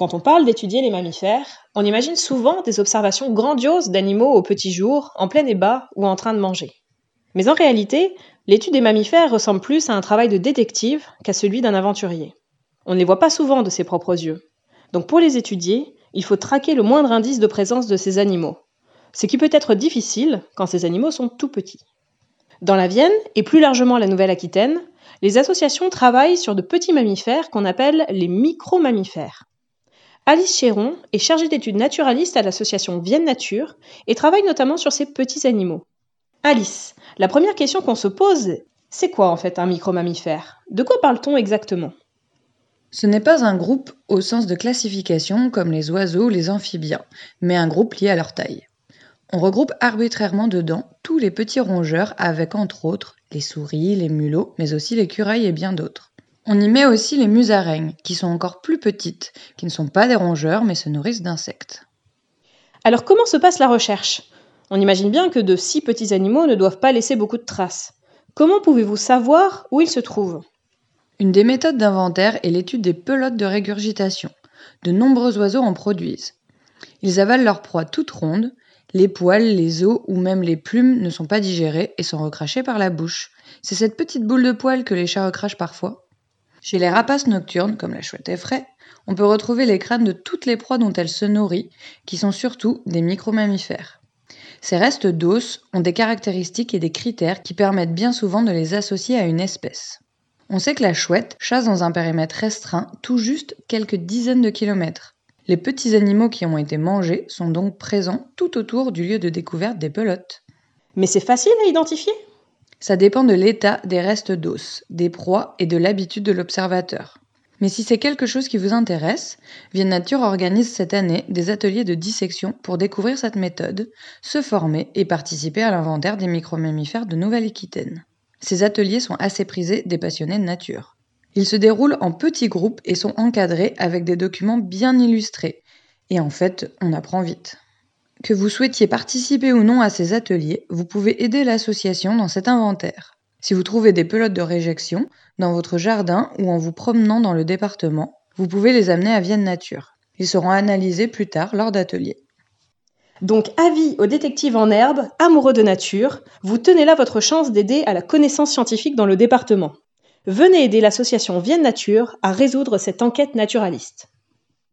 Quand on parle d'étudier les mammifères, on imagine souvent des observations grandioses d'animaux au petit jour, en plein ébat ou en train de manger. Mais en réalité, l'étude des mammifères ressemble plus à un travail de détective qu'à celui d'un aventurier. On ne les voit pas souvent de ses propres yeux. Donc pour les étudier, il faut traquer le moindre indice de présence de ces animaux, ce qui peut être difficile quand ces animaux sont tout petits. Dans la Vienne, et plus largement la Nouvelle-Aquitaine, les associations travaillent sur de petits mammifères qu'on appelle les micro-mammifères. Alice Chéron est chargée d'études naturalistes à l'association Vienne Nature et travaille notamment sur ces petits animaux. Alice, la première question qu'on se pose, c'est quoi en fait un micro-mammifère? De quoi parle-t-on exactement? Ce n'est pas un groupe au sens de classification comme les oiseaux ou les amphibiens, mais un groupe lié à leur taille. On regroupe arbitrairement dedans tous les petits rongeurs avec entre autres les souris, les mulots, mais aussi les curailles et bien d'autres. On y met aussi les musaraignes, qui sont encore plus petites, qui ne sont pas des rongeurs mais se nourrissent d'insectes. Alors comment se passe la recherche? On imagine bien que de si petits animaux ne doivent pas laisser beaucoup de traces. Comment pouvez-vous savoir où ils se trouvent? Une des méthodes d'inventaire est l'étude des pelotes de régurgitation. De nombreux oiseaux en produisent. Ils avalent leur proie toute ronde, les poils, les os ou même les plumes ne sont pas digérés et sont recrachés par la bouche. C'est cette petite boule de poils que les chats recrachent parfois. Chez les rapaces nocturnes, comme la chouette effraie, on peut retrouver les crânes de toutes les proies dont elle se nourrit, qui sont surtout des micromammifères. Ces restes d'os ont des caractéristiques et des critères qui permettent bien souvent de les associer à une espèce. On sait que la chouette chasse dans un périmètre restreint tout juste quelques dizaines de kilomètres. Les petits animaux qui ont été mangés sont donc présents tout autour du lieu de découverte des pelotes. Mais c'est facile à identifier? Ça dépend de l'état des restes d'os, des proies et de l'habitude de l'observateur. Mais si c'est quelque chose qui vous intéresse, Vienne Nature organise cette année des ateliers de dissection pour découvrir cette méthode, se former et participer à l'inventaire des micromammifères de Nouvelle-Aquitaine. Ces ateliers sont assez prisés des passionnés de nature. Ils se déroulent en petits groupes et sont encadrés avec des documents bien illustrés. Et en fait, on apprend vite. Que vous souhaitiez participer ou non à ces ateliers, vous pouvez aider l'association dans cet inventaire. Si vous trouvez des pelotes de réjection dans votre jardin ou en vous promenant dans le département, vous pouvez les amener à Vienne Nature. Ils seront analysés plus tard lors d'ateliers. Donc avis aux détectives en herbe, amoureux de nature, vous tenez là votre chance d'aider à la connaissance scientifique dans le département. Venez aider l'association Vienne Nature à résoudre cette enquête naturaliste.